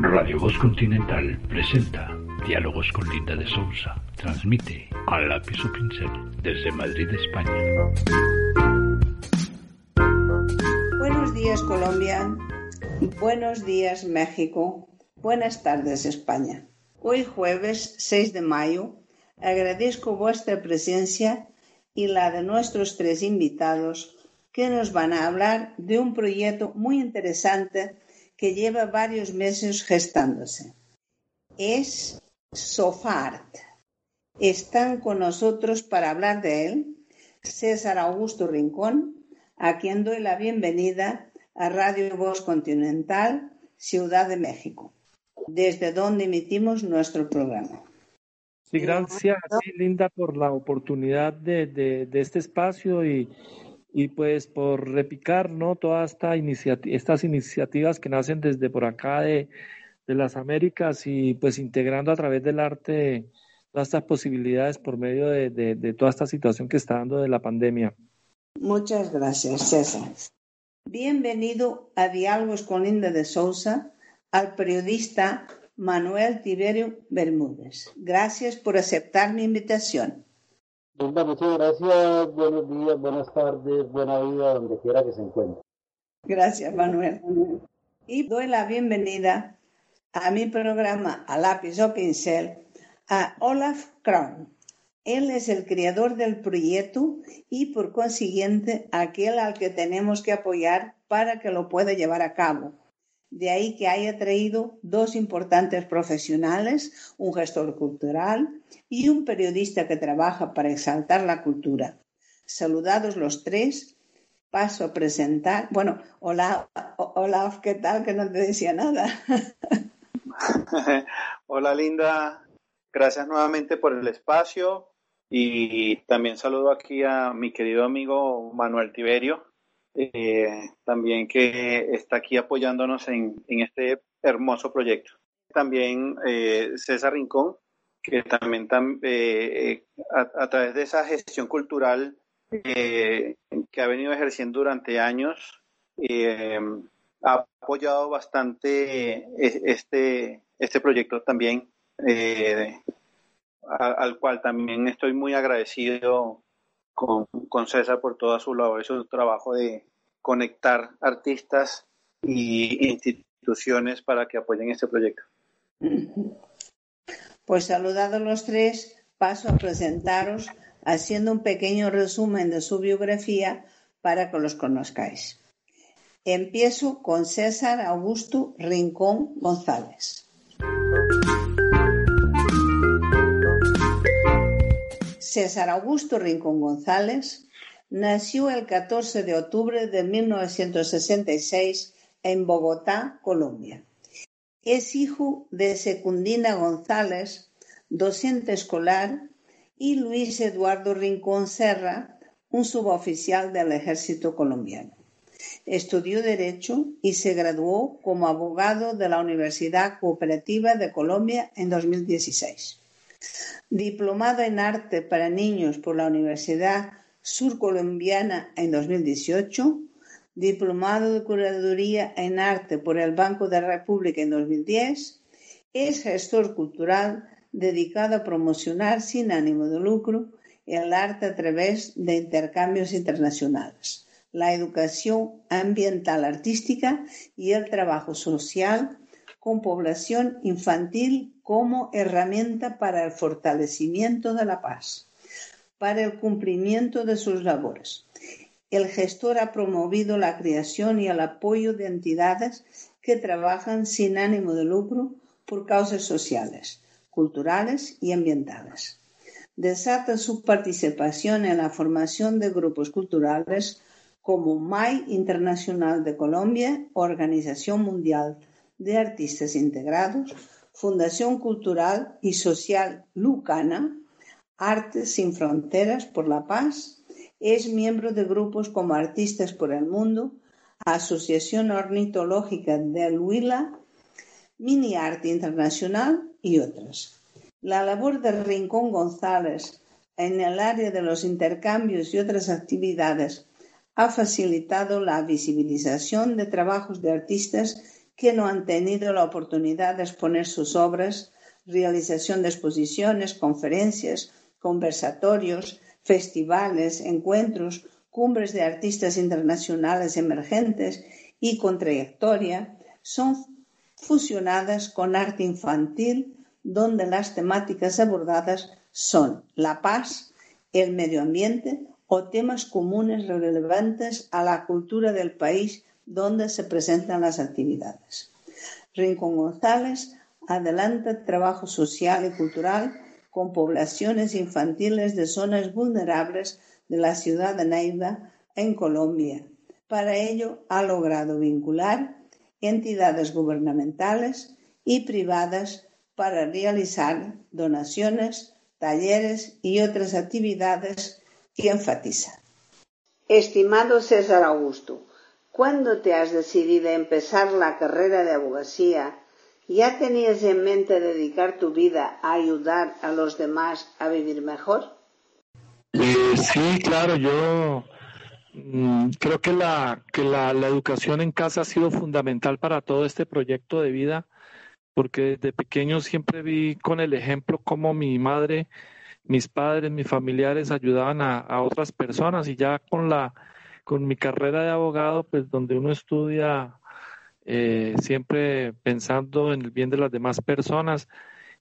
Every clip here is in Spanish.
Radio Voz Continental presenta Diálogos con Linda de Sousa. Transmite a lápiz o pincel desde Madrid, España. Buenos días Colombia, buenos días México, buenas tardes España. Hoy jueves 6 de mayo agradezco vuestra presencia y la de nuestros tres invitados que nos van a hablar de un proyecto muy interesante que lleva varios meses gestándose. Es Sofart. Están con nosotros para hablar de él César Augusto Rincón, a quien doy la bienvenida a Radio Voz Continental, Ciudad de México, desde donde emitimos nuestro programa. Sí, gracias, Linda, por la oportunidad de, de, este espacio y, y pues por repicar ¿no? todas esta estas iniciativas que nacen desde por acá de, de, las Américas y pues integrando a través del arte todas estas posibilidades por medio de, de, de toda esta situación que está dando de la pandemia. Muchas gracias, César. Bienvenido a Diálogos con Linda de Sousa, al periodista Manuel Tiberio Bermúdez. Gracias por aceptar mi invitación. Muchas gracias. Buenos días, buenas tardes, buena vida, donde quiera que se encuentre. Gracias, Manuel. Y doy la bienvenida a mi programa A lápiz o pincel a Olaf Krohn. Él es el creador del proyecto y por consiguiente aquel al que tenemos que apoyar para que lo pueda llevar a cabo. De ahí que haya traído dos importantes profesionales, un gestor cultural y un periodista que trabaja para exaltar la cultura. Saludados los tres, paso a presentar. Bueno, hola, hola, ¿qué tal? Que no te decía nada. hola, Linda. Gracias nuevamente por el espacio y también saludo aquí a mi querido amigo Manuel Tiberio, eh, también que está aquí apoyándonos en, en este hermoso proyecto. También eh, César Rincón, que también eh, a, a, través de esa gestión cultural que ha venido ejerciendo durante años, ha apoyado bastante este, este proyecto también, al cual también estoy muy agradecido con, César por toda su labor y su trabajo de conectar artistas y instituciones para que apoyen este proyecto. Pues saludados los tres, paso a presentaros haciendo un pequeño resumen de su biografía para que los conozcáis. Empiezo con César Augusto Rincón González. César Augusto Rincón González nació el 14 de octubre de 1966 en Bogotá, Colombia. Es hijo de Secundina González, docente escolar, y Luis Eduardo Rincón Serra, un suboficial del ejército colombiano. Estudió Derecho y se graduó como abogado de la Universidad Cooperativa de Colombia en 2016. Diplomado en Arte para Niños por la Universidad Surcolombiana en 2018, Diplomado de Curaduría en Arte por el Banco de la República en 2010, es gestor cultural dedicado a promocionar sin ánimo de lucro el arte a través de intercambios internacionales, la educación ambiental artística y el trabajo social con población infantil como herramienta para el fortalecimiento de la paz, para el cumplimiento de sus labores. El gestor ha promovido la creación y el apoyo de entidades que trabajan sin ánimo de lucro por causas sociales, culturales y ambientales. Desata su participación en la formación de grupos culturales como MAI Internacional de Colombia, Organización Mundial de Artistas Integrados, Fundación Cultural y Social Lucana, Artes sin Fronteras por la Paz, es miembro de grupos como Artistas por el Mundo, Asociación Ornitológica del Huila, Mini Arte Internacional y otras. La labor de Rincón González en el área de los intercambios y otras actividades ha facilitado la visibilización de trabajos de artistas que no han tenido la oportunidad de exponer sus obras, realización de exposiciones, conferencias, conversatorios, festivales, encuentros, cumbres de artistas internacionales emergentes y con trayectoria, son fusionadas con arte infantil, donde las temáticas abordadas son la paz, el medio ambiente o temas comunes relevantes a la cultura del país donde se presentan las actividades. Rincón González adelanta trabajo social y cultural con poblaciones infantiles de zonas vulnerables de la ciudad de Neiva, en Colombia. Para ello ha logrado vincular entidades gubernamentales y privadas para realizar donaciones, talleres y otras actividades que enfatizan. Estimado César Augusto, ¿cuándo te has decidido empezar la carrera de abogacía? ¿Ya tenías en mente dedicar tu vida a ayudar a los demás a vivir mejor? Eh, sí, claro, yo Mm, creo que, la, que la, la, educación en casa ha sido fundamental para todo este proyecto de vida, porque desde pequeño siempre vi con el ejemplo cómo mi madre, mis padres, mis familiares ayudaban a, a otras personas y ya con la con mi carrera de abogado, pues donde uno estudia eh, siempre pensando en el bien de las demás personas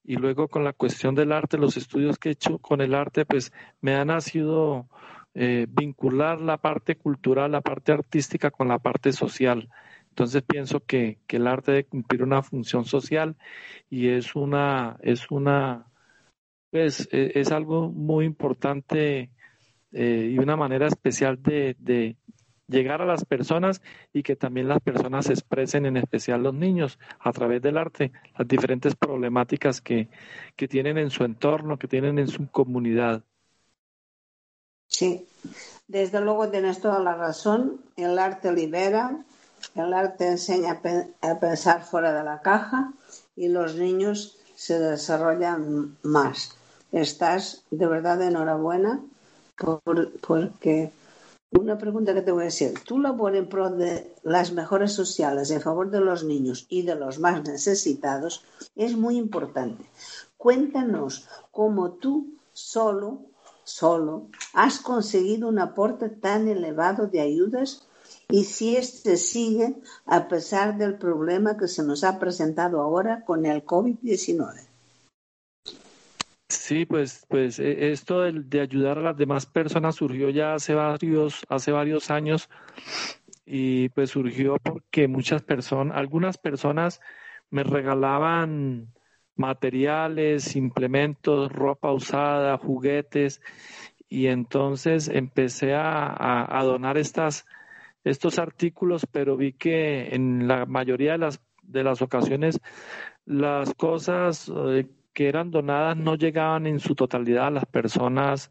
y luego con la cuestión del arte, los estudios que he hecho con el arte, pues me han nacido eh, vincular la parte cultural, la parte artística con la parte social. Entonces pienso que, el arte debe cumplir una función social y es una, es una, pues e, es, algo muy importante eh, y una manera especial de, llegar a las personas y que también las personas expresen, en especial los niños, a través del arte, las diferentes problemáticas que tienen en su entorno, que tienen en su comunidad. Sí, desde luego tienes toda la razón. El arte libera, el arte enseña a pensar fuera de la caja y los niños se desarrollan más. Estás de verdad enhorabuena porque una pregunta que te voy a decir. Tu labor en pro de las mejoras sociales en favor de los niños y de los más necesitados es muy importante. Cuéntanos cómo tú solo solo, has conseguido un aporte tan elevado de ayudas y si este sigue a pesar del problema que se nos ha presentado ahora con el COVID-19. Sí, pues, pues e, esto de, ayudar a las demás personas surgió ya hace varios, hace varios años y pues surgió porque muchas personas, algunas personas me regalaban materiales, implementos, ropa usada, juguetes, y entonces empecé a, a, donar estas, estos artículos, pero vi que en la mayoría de las, de las ocasiones las cosas eh, que eran donadas no llegaban en su totalidad a las personas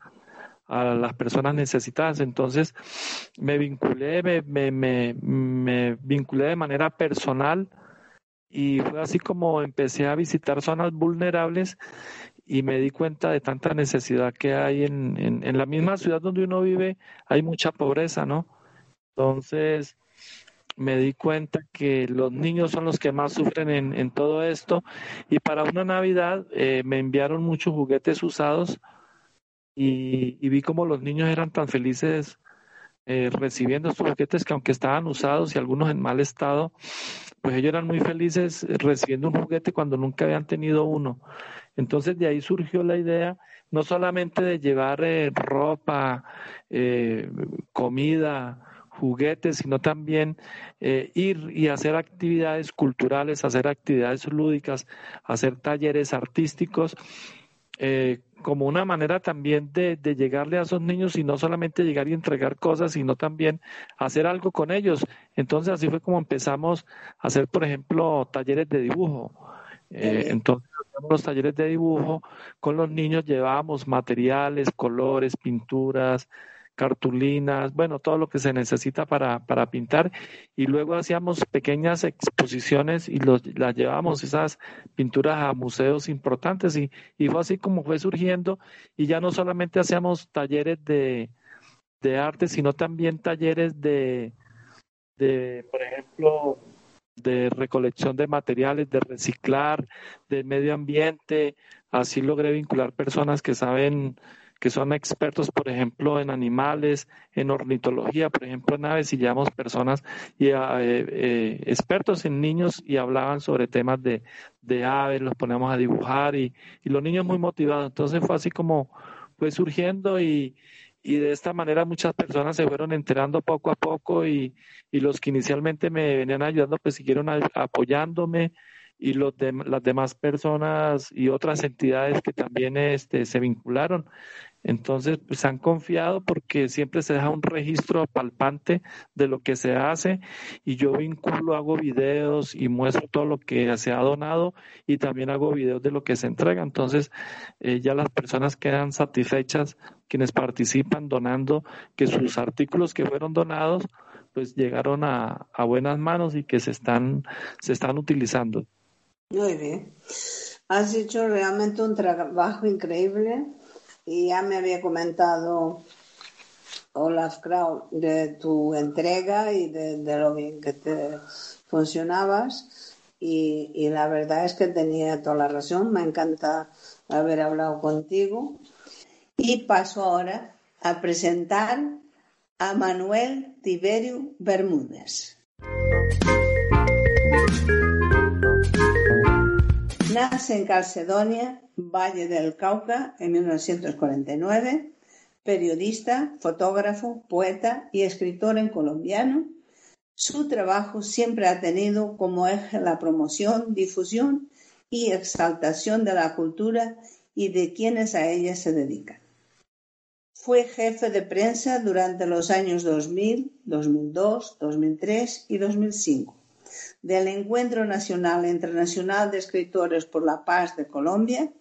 a las personas necesitadas. Entonces me vinculé, me, me, me, me vinculé de manera personal y fue así como empecé a visitar zonas vulnerables y me di cuenta de tanta necesidad que hay en, en, la misma ciudad donde uno vive, hay mucha pobreza, ¿no? Entonces me di cuenta que los niños son los que más sufren en, todo esto y para una Navidad eh, me enviaron muchos juguetes usados y, vi como los niños eran tan felices eh, recibiendo estos juguetes que aunque estaban usados y algunos en mal estado, pues ellos eran muy felices recibiendo un juguete cuando nunca habían tenido uno. Entonces de ahí surgió la idea no solamente de llevar eh, ropa, comida, juguetes, sino también ir y hacer actividades culturales, hacer actividades lúdicas, hacer talleres artísticos como una manera también de, de, llegarle a esos niños y no solamente llegar y entregar cosas, sino también hacer algo con ellos. Entonces así fue como empezamos a hacer, por ejemplo, talleres de dibujo. Eh, entonces, los talleres de dibujo con los niños llevábamos materiales, colores, pinturas, cartulinas, bueno, todo lo que se necesita para, para pintar y luego hacíamos pequeñas exposiciones y los, las llevábamos esas pinturas a museos importantes y, y fue así como fue surgiendo y ya no solamente hacíamos talleres de, de arte, sino también talleres de, de, por ejemplo, de recolección de materiales, de reciclar, del medio ambiente. Así logré vincular personas que saben, que son expertos, por ejemplo, en animales, en ornitología, por ejemplo, en aves, y llevamos personas y, eh, eh, expertos en niños y hablaban sobre temas de, de aves, los ponemos a dibujar y, y los niños muy motivados. Entonces fue así como fue surgiendo y, y de esta manera muchas personas se fueron enterando poco a poco y, y los que inicialmente me venían ayudando pues siguieron apoyándome y los de, las demás personas y otras entidades que también este, se vincularon. Entonces, pues han confiado porque siempre se deja un registro palpante de lo que se hace y yo vinculo, hago videos y muestro todo lo que se ha donado y también hago videos de lo que se entrega. Entonces, eh, ya las personas quedan satisfechas, quienes participan donando, que sus artículos que fueron donados, pues llegaron a, a buenas manos y que se están, se están utilizando. Muy bien. Has hecho realmente un trabajo increíble y ya me había comentado Olaf Kraut de tu entrega y de, lo bien que te funcionabas. Y, y, la verdad es que tenía toda la razón, me encanta haber hablado contigo. Y paso ahora a presentar a Manuel Tiberio Bermúdez. Nace en Calcedonia, Valle del Cauca, en 1949, periodista, fotógrafo, poeta y escritor en colombiano. Su trabajo siempre ha tenido como eje la promoción, difusión y exaltación de la cultura y de quienes a ella se dedican. Fue jefe de prensa durante los años 2000, 2002, 2003 y 2005 del Encuentro Nacional e Internacional de Escritores por la Paz de Colombia,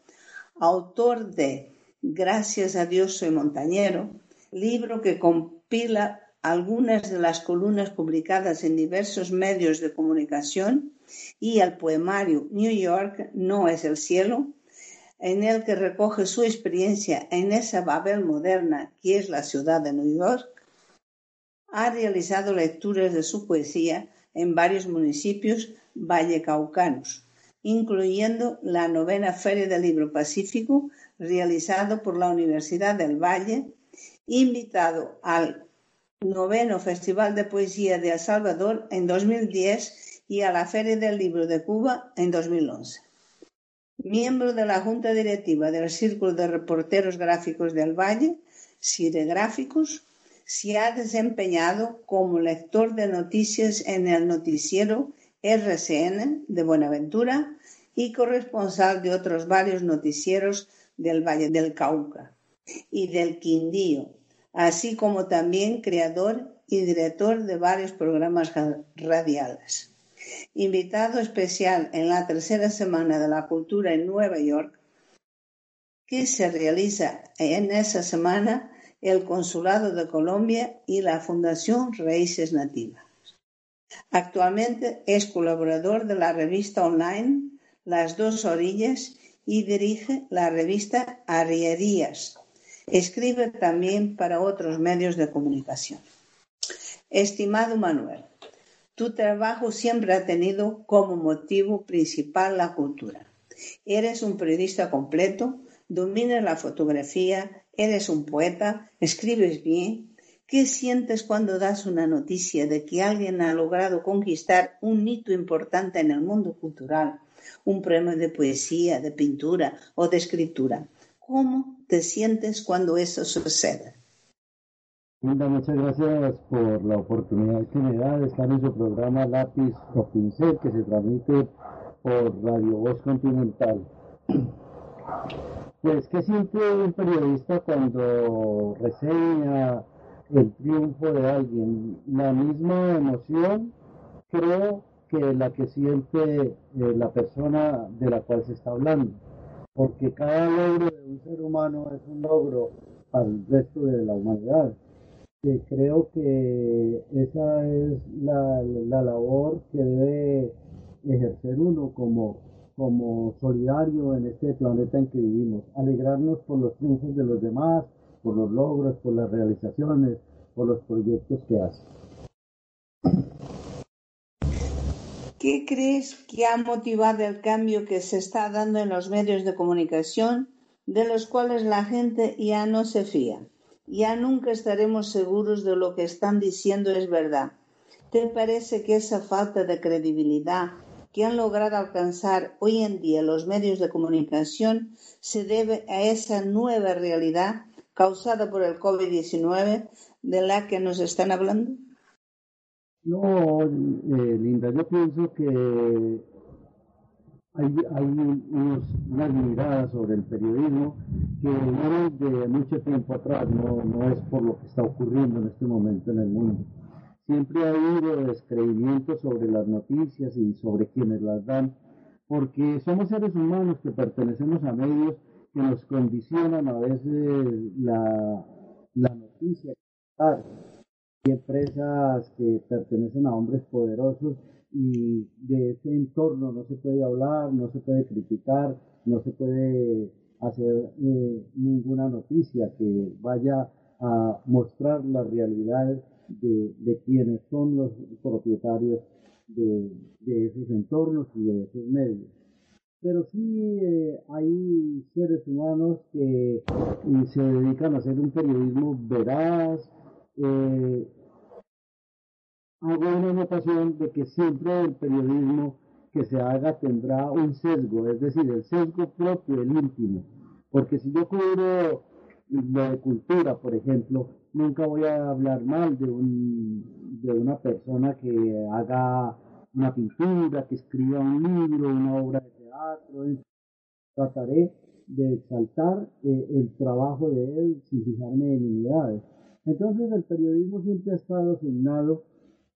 autor de Gracias a Dios soy montañero, libro que compila algunas de las columnas publicadas en diversos medios de comunicación y el poemario New York no es el cielo, en el que recoge su experiencia en esa Babel moderna que es la ciudad de New York, ha realizado lecturas de su poesía en varios municipios vallecaucanos, incluyendo la novena Feria del Libro Pacífico realizado por la Universidad del Valle, invitado al noveno Festival de Poesía de El Salvador en 2010 y a la Feria del Libro de Cuba en 2011. Miembro de la Junta Directiva del Círculo de Reporteros Gráficos del Valle, Cire Gráficos, se ha desempeñado como lector de noticias en el noticiero RCN de Buenaventura y corresponsal de otros varios noticieros del Valle del Cauca y del Quindío, así como también creador y director de varios programas radiales. Invitado especial en la tercera semana de la cultura en Nueva York, que se realiza en esa semana el Consulado de Colombia y la Fundación Raíces Nativas. Actualmente es colaborador de la revista online Las Dos Orillas y dirige la revista Arrierías. Escribe también para otros medios de comunicación. Estimado Manuel, tu trabajo siempre ha tenido como motivo principal la cultura. Eres un periodista completo, dominas la fotografía, Eres un poeta, escribes bien. ¿Qué sientes cuando das una noticia de que alguien ha logrado conquistar un hito importante en el mundo cultural, un premio de poesía, de pintura o de escritura? ¿Cómo te sientes cuando eso sucede? muchas gracias por la oportunidad que me da de estar en su programa Lápiz o Pincel que se transmite por Radio Voz Continental. Pues, ¿qué siente un periodista cuando reseña el triunfo de alguien? La misma emoción, creo, que la que siente eh, la persona de la cual se está hablando. Porque cada logro de un ser humano es un logro para el resto de la humanidad. Que creo que esa es la, la labor que debe ejercer uno como como solidario en este planeta en que vivimos, alegrarnos por los triunfos de los demás, por los logros, por las realizaciones, por los proyectos que hacen. ¿Qué crees que ha motivado el cambio que se está dando en los medios de comunicación, de los cuales la gente ya no se fía? Ya nunca estaremos seguros de lo que están diciendo es verdad. ¿Te parece que esa falta de credibilidad que han logrado alcanzar hoy en día los medios de comunicación se debe a esa nueva realidad causada por el COVID-19 de la que nos están hablando? No, eh, Linda, yo pienso que hay, hay unos, unas miradas sobre el periodismo que de mucho tiempo atrás, no, no es por lo que está ocurriendo en este momento en el mundo. Siempre ha habido descreimiento sobre las noticias y sobre quienes las dan, porque somos seres humanos que pertenecemos a medios que nos condicionan a veces la, la noticia. Hay empresas que pertenecen a hombres poderosos y de ese entorno no se puede hablar, no se puede criticar, no se puede hacer eh, ninguna noticia que vaya a mostrar la realidad de, quienes son los propietarios de, esos entornos y de esos medios. Pero sí eh, hay seres humanos que se dedican a hacer un periodismo veraz. Eh, hago una anotación de que siempre el periodismo que se haga tendrá un sesgo, es decir, el sesgo propio, el íntimo. Porque si yo cubro lo de cultura, por ejemplo, nunca voy a hablar mal de, un, de una persona que haga una pintura, que escriba un libro, una obra de teatro. Trataré de exaltar eh, el trabajo de él sin fijarme en unidades. Entonces el periodismo siempre ha estado asignado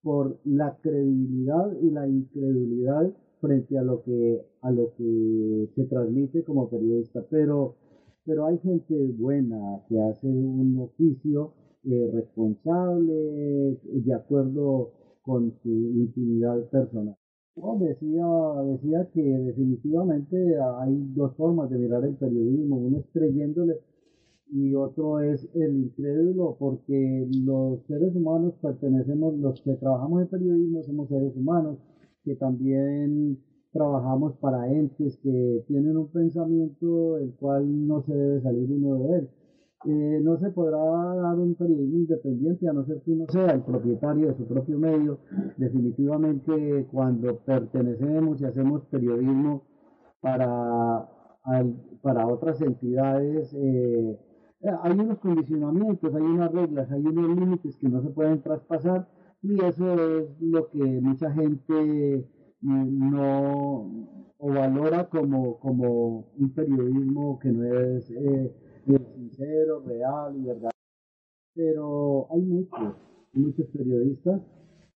por la credibilidad y la incredulidad frente a lo que a lo que se transmite como periodista, pero pero hay gente buena que hace un oficio eh, responsable de acuerdo con su intimidad personal. decía, decía que definitivamente hay dos formas de mirar el periodismo, uno es creyéndole y otro es el incrédulo, porque los seres humanos pertenecemos, los que trabajamos en periodismo somos seres humanos que también trabajamos para entes que tienen un pensamiento el cual no se debe salir uno de él. Eh, no se podrá dar un periodismo independiente a no ser que uno sea el propietario de su propio medio. Definitivamente cuando pertenecemos y hacemos periodismo para, para otras entidades, eh, hay unos condicionamientos, hay unas reglas, hay unos límites que no se pueden traspasar y eso es lo que mucha gente no o valora como, como un periodismo que no es eh, sincero, real y verdad. Pero hay muchos, muchos periodistas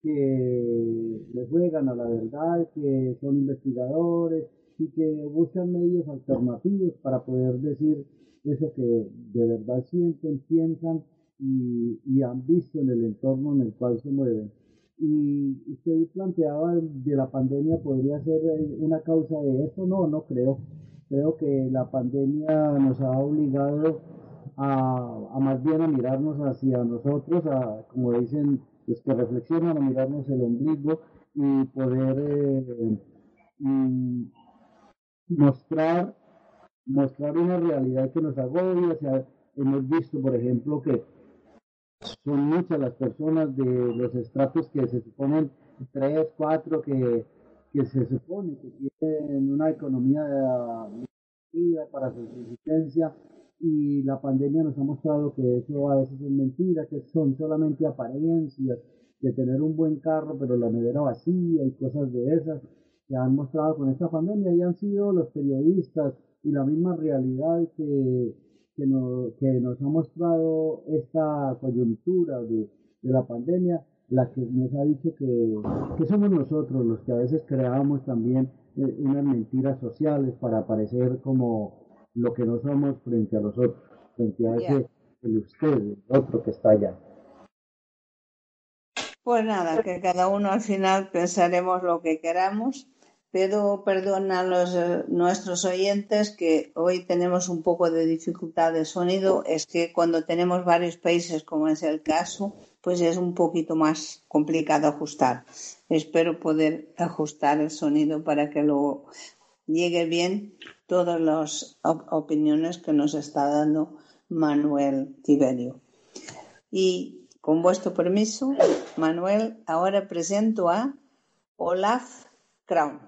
que le juegan a la verdad, que son investigadores y que buscan medios alternativos para poder decir eso que de verdad sienten, piensan y, y han visto en el entorno en el cual se mueven. Y usted planteaba de la pandemia podría ser una causa de esto. No, no creo. Creo que la pandemia nos ha obligado a, más bien a mirarnos hacia nosotros, a, como dicen los que reflexionan, a mirarnos el ombligo y poder eh, mostrar, mostrar una realidad que nos agobia. hemos visto, por ejemplo, que son muchas las personas de los estratos que se suponen tres, cuatro, que, que se supone que tienen una economía de, para su existencia y la pandemia nos ha mostrado que eso a veces es mentira, que son solamente apariencias de tener un buen carro pero la nevera vacía y cosas de esas que han mostrado con esta pandemia. Y han sido los periodistas, y la misma realidad que, que, nos, que nos ha mostrado esta coyuntura de, de la pandemia, la que nos ha dicho que, que, somos nosotros los que a veces creamos también eh, unas mentiras sociales para parecer como lo que no somos frente a los otros, frente a ese, el usted, el otro que está allá. Pues nada, que cada uno al final pensaremos lo que queramos Pido perdón a los, eh, nuestros oyentes que hoy tenemos un poco de dificultad de sonido. Es que cuando tenemos varios países, como es el caso, pues es un poquito más complicado ajustar. Espero poder ajustar el sonido para que luego llegue bien todas las opiniones que nos está dando Manuel Tiberio. Y con vuestro permiso, Manuel, ahora presento a Olaf Kraun.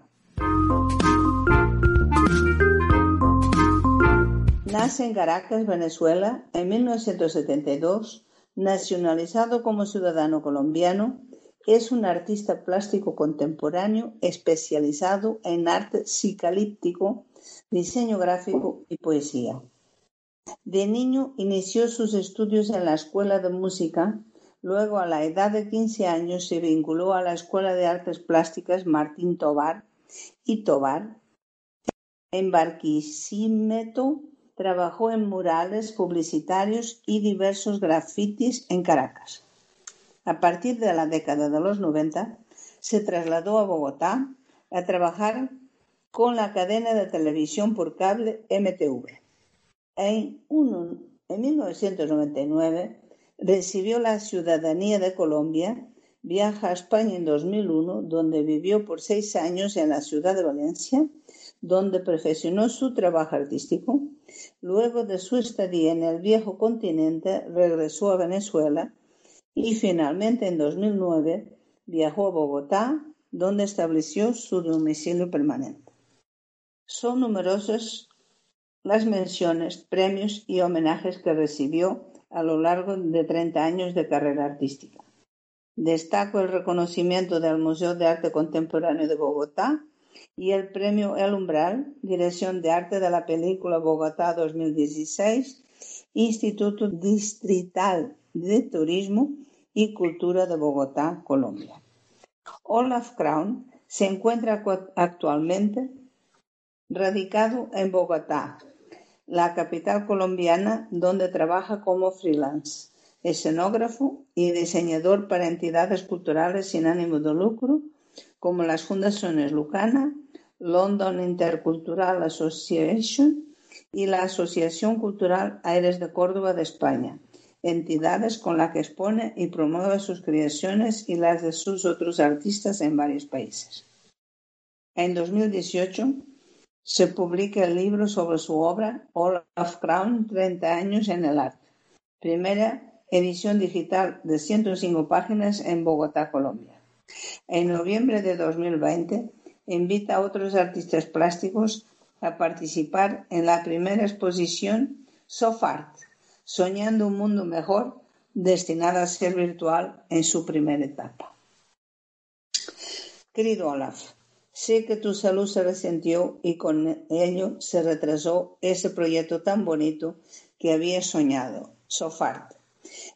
Nace en Caracas, Venezuela, en 1972, nacionalizado como ciudadano colombiano, es un artista plástico contemporáneo especializado en arte psicalíptico, diseño gráfico y poesía. De niño inició sus estudios en la Escuela de Música, luego a la edad de 15 años se vinculó a la Escuela de Artes Plásticas Martín Tobar y Tobar. En Barquisimeto trabajó en murales publicitarios y diversos grafitis en Caracas. A partir de la década de los 90, se trasladó a Bogotá a trabajar con la cadena de televisión por cable MTV. En, en 1999 recibió la ciudadanía de Colombia Viaja a España en 2001, donde vivió por seis años en la ciudad de Valencia, donde perfeccionó su trabajo artístico. Luego de su estadía en el viejo continente, regresó a Venezuela y finalmente en 2009 viajó a Bogotá, donde estableció su domicilio permanente. Son numerosas las menciones, premios y homenajes que recibió a lo largo de 30 años de carrera artística. Destaco el reconocimiento del Museo de Arte Contemporáneo de Bogotá y el premio El Umbral, Dirección de Arte de la Película Bogotá 2016, Instituto Distrital de Turismo y Cultura de Bogotá, Colombia. Olaf Crown se encuentra actualmente radicado en Bogotá, la capital colombiana, donde trabaja como freelance escenógrafo y diseñador para entidades culturales sin ánimo de lucro, como las fundaciones Lucana, London Intercultural Association y la Asociación Cultural Aires de Córdoba de España, entidades con las que expone y promueve sus creaciones y las de sus otros artistas en varios países. En 2018 se publica el libro sobre su obra Olaf Crown, 30 años en el arte, primera edición digital de 105 páginas en Bogotá, Colombia. En noviembre de 2020 invita a otros artistas plásticos a participar en la primera exposición SOFART, Soñando un mundo mejor, destinada a ser virtual en su primera etapa. Querido Olaf, sé que tu salud se resentió y con ello se retrasó ese proyecto tan bonito que habías soñado, SOFART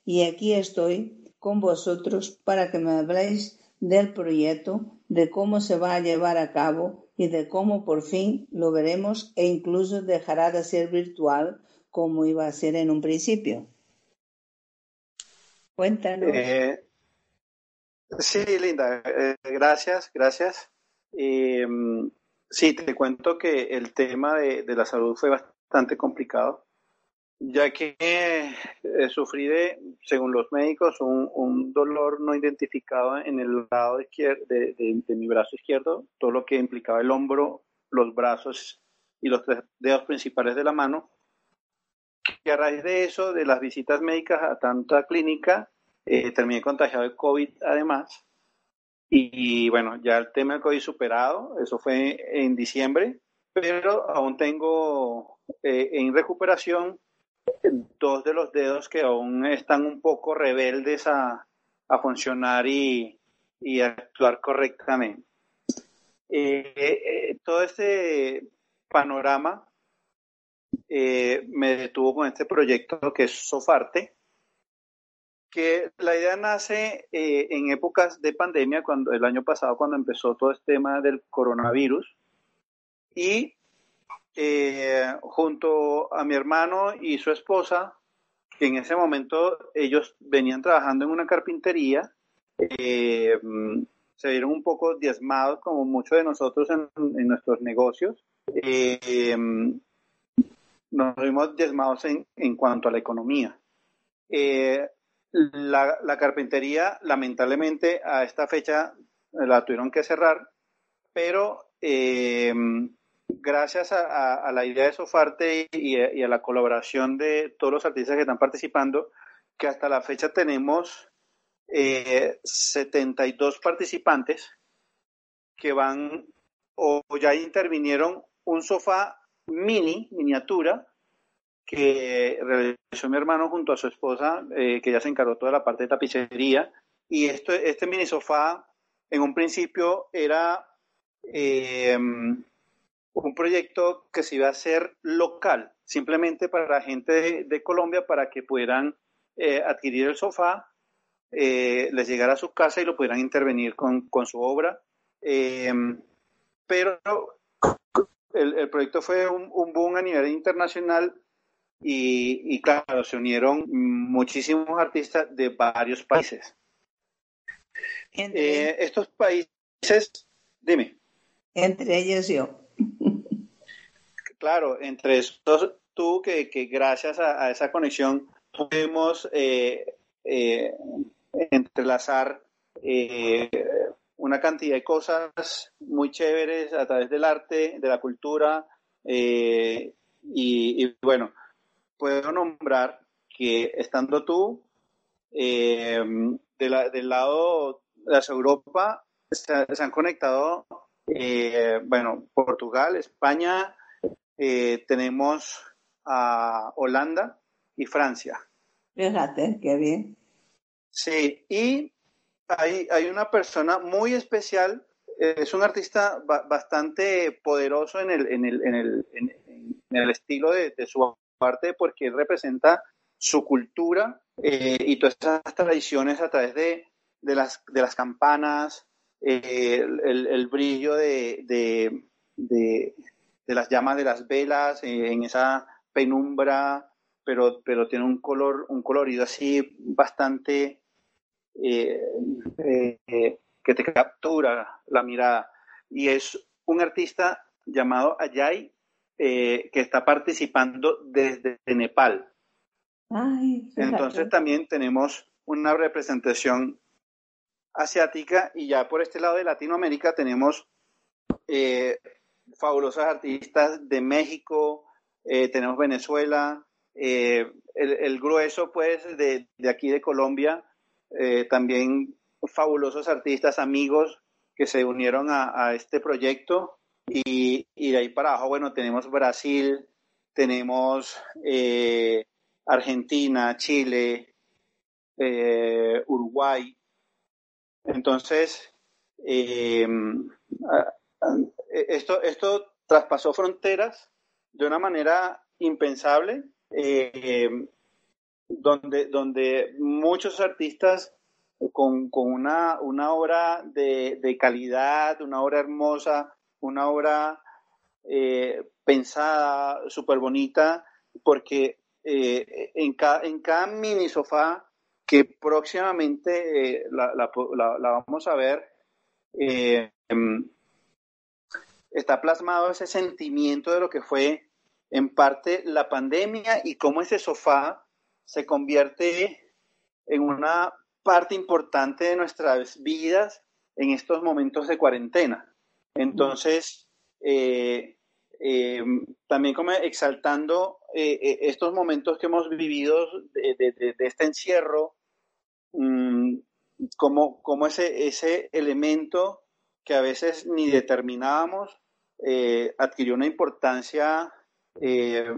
y aquí estoy con vosotros para que me habléis del proyecto, de cómo se va a llevar a cabo y de cómo por fin lo veremos e incluso dejará de ser virtual como iba a ser en un principio. Cuéntanos. Eh, sí, Linda, eh, gracias, gracias. Mm, sí, te cuento que el tema de la salud fue bastante complicado ya que eh, sufrí de, según los médicos, un, dolor no identificado en el lado izquierdo de, mi brazo izquierdo, todo lo que implicaba el hombro, los brazos y los tres dedos principales de la mano. Y a raíz de eso, de las visitas médicas a tanta clínica, eh, terminé contagiado de COVID además. Y, bueno, ya el tema del COVID superado, eso fue en diciembre, pero aún tengo eh, en recuperación dos de los dedos que aún están un poco rebeldes a, funcionar y, y, actuar correctamente. Eh, eh, todo este panorama eh, me detuvo con este proyecto que es Sofarte, que la idea nace eh, en épocas de pandemia, cuando el año pasado, cuando empezó todo este tema del coronavirus, y eh, junto a mi hermano y su esposa, que en ese momento ellos venían trabajando en una carpintería, eh, se vieron un poco diezmados, como muchos de nosotros en, nuestros negocios. Eh, nos vimos diezmados en, en, cuanto a la economía. La, la, carpintería, lamentablemente, a esta fecha la tuvieron que cerrar, pero gracias a, la idea de Sofarte y, a la colaboración de todos los artistas que están participando, que hasta la fecha tenemos 72 eh, participantes que van o ya intervinieron un sofá mini, miniatura, que realizó mi hermano junto a su esposa, eh, que ya se encargó toda la parte de tapicería. Y esto, este mini sofá, en un principio, era eh, un proyecto que se iba a hacer local, simplemente para la gente de, Colombia, para que pudieran eh, adquirir el sofá, eh, les llegara a su casa y lo pudieran intervenir con, su obra. Eh, pero el, proyecto fue un, boom a nivel internacional y, claro, se unieron muchísimos artistas de varios países. estos países, dime. Entre ellos yo. Claro, entre estos tú que, gracias a, esa conexión pudimos eh, eh, entrelazar eh, una cantidad de cosas muy chéveres a través del arte, de la cultura y, bueno, puedo nombrar que estando tú de del lado de Europa se, se han conectado bueno, Portugal, España, eh, tenemos a Holanda y Francia. Fíjate, qué bien. Sí, y hay, hay una persona muy especial, eh, es un artista bastante poderoso en el, en el, en el, en, el estilo de, su arte porque representa su cultura eh, y todas estas tradiciones a través de, de, las, de las campanas, el, el, brillo de, de, de las llamas de las velas eh, en esa penumbra, pero, pero tiene un color, un colorido así bastante eh, eh, que te captura la mirada. Y es un artista llamado Ayay que está participando desde Nepal. Entonces también tenemos una representación asiática y ya por este lado de Latinoamérica tenemos fabulosos artistas de México, eh, tenemos Venezuela, eh, el, grueso pues de, aquí de Colombia, eh, también fabulosos artistas, amigos que se unieron a, este proyecto y, de ahí para abajo, bueno, tenemos Brasil, tenemos Argentina, Chile, Uruguay. Entonces, esto, esto traspasó fronteras de una manera impensable, eh, donde, donde muchos artistas con, una, una, obra de, calidad, una obra hermosa, una obra eh, pensada, súper bonita, porque en, cada, en cada mini sofá que próximamente la, la, vamos a ver, está plasmado ese sentimiento de lo que fue en parte la pandemia y cómo ese sofá se convierte en una parte importante de nuestras vidas en estos momentos de cuarentena. Entonces, eh, eh, también como exaltando eh, estos momentos que hemos vivido de, este encierro, mm, como, como ese, ese elemento que a veces ni determinábamos eh, adquirió una importancia eh,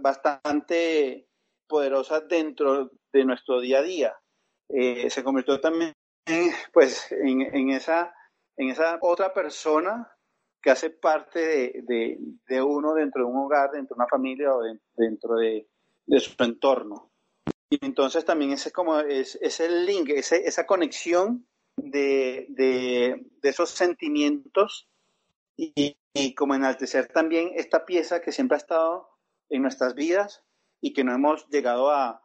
bastante poderosa dentro de nuestro día a día. Eh, se convirtió también pues, en, esa, en esa otra persona que hace parte de, uno dentro de un hogar, dentro de una familia o dentro de, su entorno. Y entonces también ese es como es, el link, esa conexión de, esos sentimientos y, como enaltecer también esta pieza que siempre ha estado en nuestras vidas y que no hemos llegado a,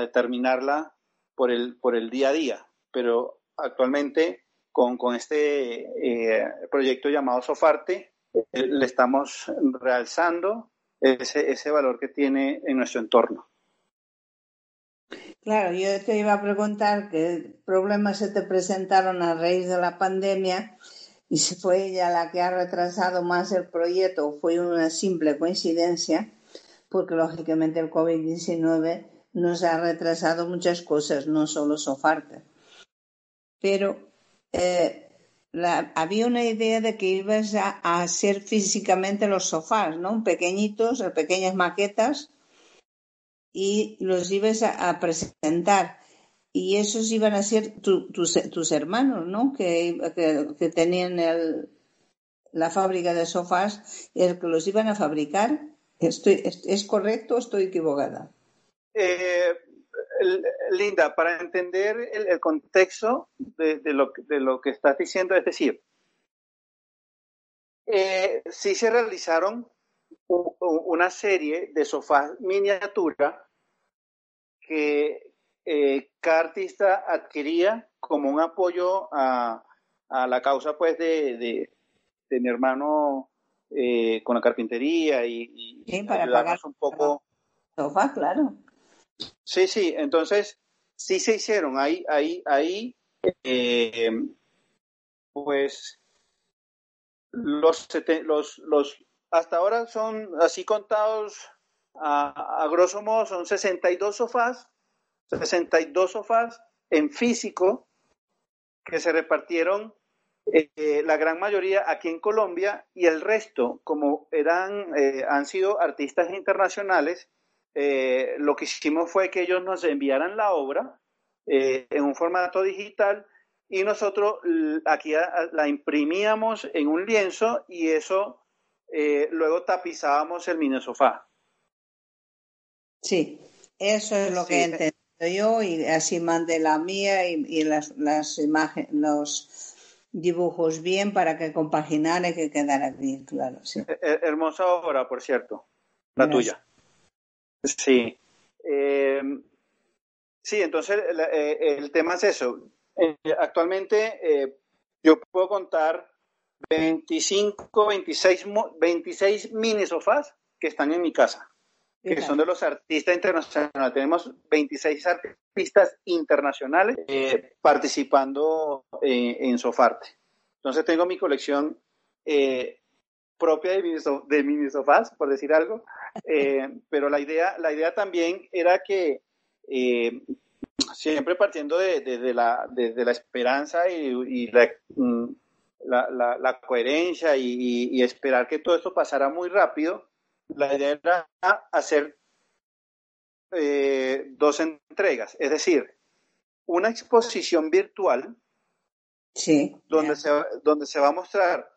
determinarla por el, por el día a día. Pero actualmente con, este eh, proyecto llamado Sofarte eh, le estamos realzando ese, ese valor que tiene en nuestro entorno. Claro, yo te iba a preguntar qué problemas se te presentaron a raíz de la pandemia y si fue ella la que ha retrasado más el proyecto o fue una simple coincidencia, porque lógicamente el COVID-19 nos ha retrasado muchas cosas, no solo Sofarte. Pero eh, había una idea de que ibas a, a, hacer físicamente los sofás, ¿no? Pequeñitos, pequeñas maquetas y los ibas a, presentar. Y esos iban a ser tus, hermanos, ¿no? Que, que, tenían el, la fábrica de sofás, el que los iban a fabricar. Estoy, ¿Es, correcto o estoy equivocada? Eh, Linda, para entender el, contexto de, lo, de, lo, que estás diciendo, es decir, eh, sí se realizaron una serie de sofás miniatura que eh, cada artista adquiría como un apoyo a, la causa pues de, mi hermano eh, con la carpintería y, para pagar un poco. Sofá, claro. Sí, sí, entonces sí se hicieron ahí, ahí, ahí, eh, pues los, los, los, hasta ahora son así contados a, grosso modo son 62 sofás, 62 sofás en físico que se repartieron eh, la gran mayoría aquí en Colombia y el resto, como eran, eh, han sido artistas internacionales, eh, lo que hicimos fue que ellos nos enviaran la obra en un formato digital y nosotros aquí la imprimíamos en un lienzo y eso luego tapizábamos el mini sofá. Sí, eso es lo que he entendido yo y así mandé la mía y, las, las imágenes, los dibujos bien para que compaginara y que quedara bien, claro. Sí. Eh, eh, hermosa obra, por cierto, la tuya. Sí. Eh, sí, entonces el, tema es eso. actualmente yo puedo contar 25, 26, 26 mini sofás que están en mi casa que son de los artistas internacionales. Tenemos 26 artistas internacionales eh, participando eh, en Sofarte. Entonces tengo mi colección eh, propia de mini, de mini, sofás, por decir algo, pero la idea, la idea también era que siempre partiendo de, la, la, esperanza y, mm, la, la, coherencia y, y esperar que todo esto pasara muy rápido, la idea era hacer eh, dos entregas, es decir, una exposición virtual donde, se, donde se va a mostrar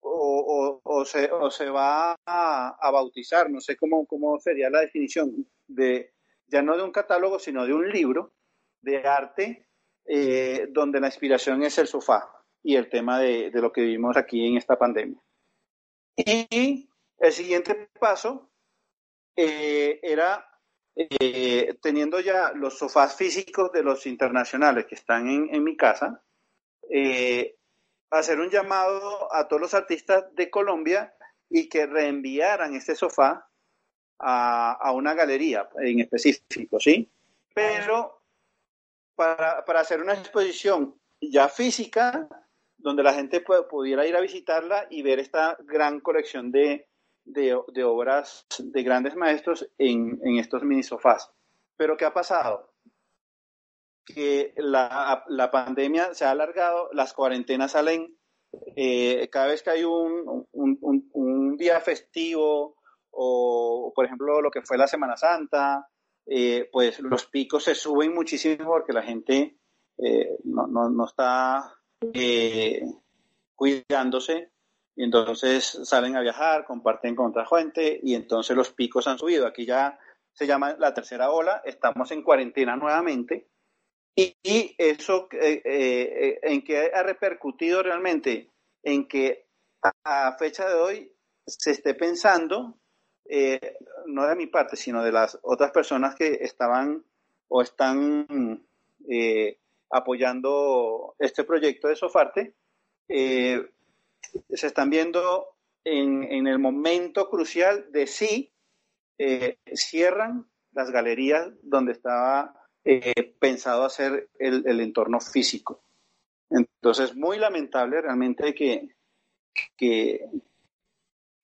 o, se, va a, bautizar, no sé cómo, cómo sería la definición, de ya no de un catálogo, sino de un libro de arte eh, donde la inspiración es el sofá y el tema de, de lo que vivimos aquí en esta pandemia. Y el siguiente paso eh, era, eh, teniendo ya los sofás físicos de los internacionales que están en, mi casa, eh, hacer un llamado a todos los artistas de Colombia y que reenviaran este sofá a, una galería en específico, ¿sí? Pero para, hacer una exposición ya física, donde la gente pudiera ir a visitarla y ver esta gran colección de, de, obras de grandes maestros en, estos mini sofás. Pero ¿qué ha pasado? Que la, pandemia se ha alargado, las cuarentenas salen eh, cada vez que hay un, un, día festivo o, por ejemplo, lo que fue la Semana Santa, eh, pues los picos se suben muchísimo porque la gente eh, no, no, no, está cuidándose y entonces salen a viajar, comparten con otra gente y entonces los picos han subido. Aquí ya se llama la tercera ola, estamos en cuarentena nuevamente y, eso eh, eh, en que ha repercutido realmente en que a, fecha de hoy se esté pensando, eh, no de mi parte, sino de las otras personas que estaban o están apoyando este proyecto de Sofarte, se están viendo en, el momento crucial de si eh, cierran las galerías donde estaba eh, pensado hacer el, entorno físico. Entonces, muy lamentable realmente que, que,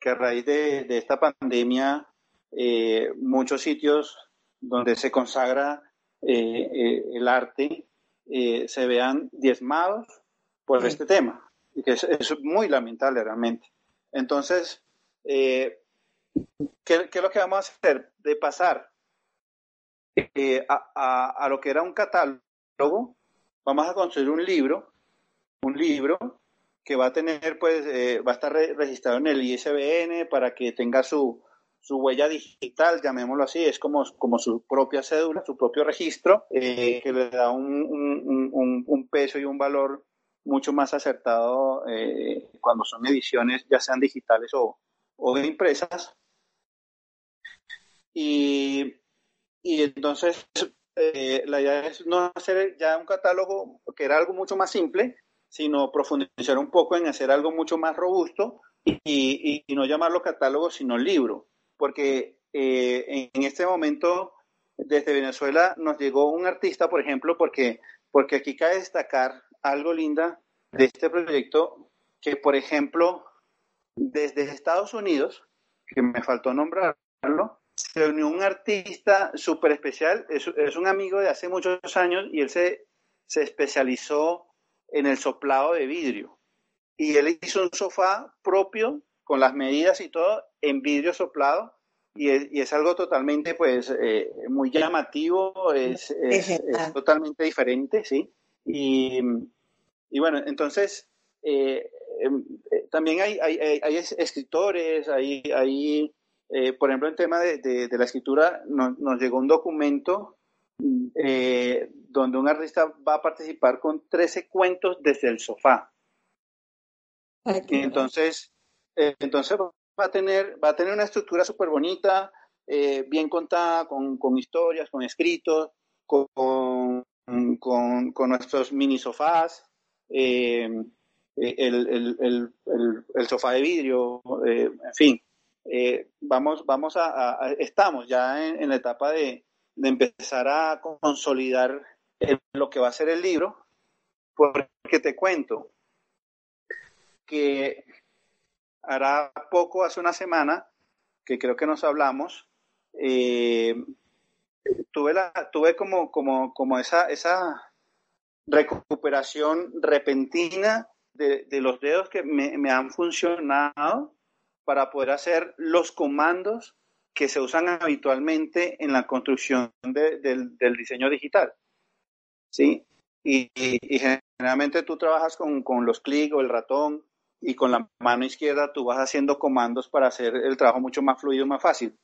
a raíz de, esta pandemia eh, muchos sitios donde se consagra el arte se vean diezmados por este tema que es, muy lamentable realmente. Entonces, eh, ¿qué, es lo que vamos a hacer? De pasar eh, a, lo que era un catálogo, vamos a construir un libro, un libro que va a tener, pues, eh, va a estar registrado en el ISBN para que tenga su, su huella digital, llamémoslo así, es como, como su propia cédula, su propio registro, que le da un, un, peso y un valor mucho más acertado eh, cuando son ediciones, ya sean digitales o, o impresas. Y, y entonces eh, la idea es no hacer ya un catálogo que era algo mucho más simple, sino profundizar un poco en hacer algo mucho más robusto y, y, no llamarlo catálogo, sino libro. Porque eh, en, este momento, desde Venezuela, nos llegó un artista, por ejemplo, porque, porque aquí cabe destacar algo linda de este proyecto, que por ejemplo, desde Estados Unidos, que me faltó nombrarlo, se unió un artista súper especial, es, un amigo de hace muchos años y él se, se especializó en el soplado de vidrio. Y él hizo un sofá propio con las medidas y todo en vidrio soplado y es, y es algo totalmente pues eh, muy llamativo, es, es, totalmente diferente, ¿sí? Y, y bueno, entonces, eh, em, eh, también hay, hay, hay, escritores, hay, hay por ejemplo, en tema de, de, la escritura, nos, nos, llegó un documento donde un artista va a participar con 13 cuentos desde el sofá. y entonces, entonces va a tener, va a tener una estructura súper bonita, bien contada, con, con, historias, con escritos, con, con, con nuestros mini sofás, eh, el, sofá de vidrio, eh, en fin. Eh, vamos, vamos a, estamos ya en, la etapa de, empezar a consolidar lo que va a ser el libro, porque te cuento que hará poco, hace una semana, que creo que nos hablamos, tuve, la, tuve como, como, como esa, esa, recuperación repentina de, los dedos que me, han funcionado para poder hacer los comandos que se usan habitualmente en la construcción del, diseño digital. ¿Sí? Y, generalmente tú trabajas con, los clics o el ratón y con la mano izquierda tú vas haciendo comandos para hacer el trabajo mucho más fluido y más fácil.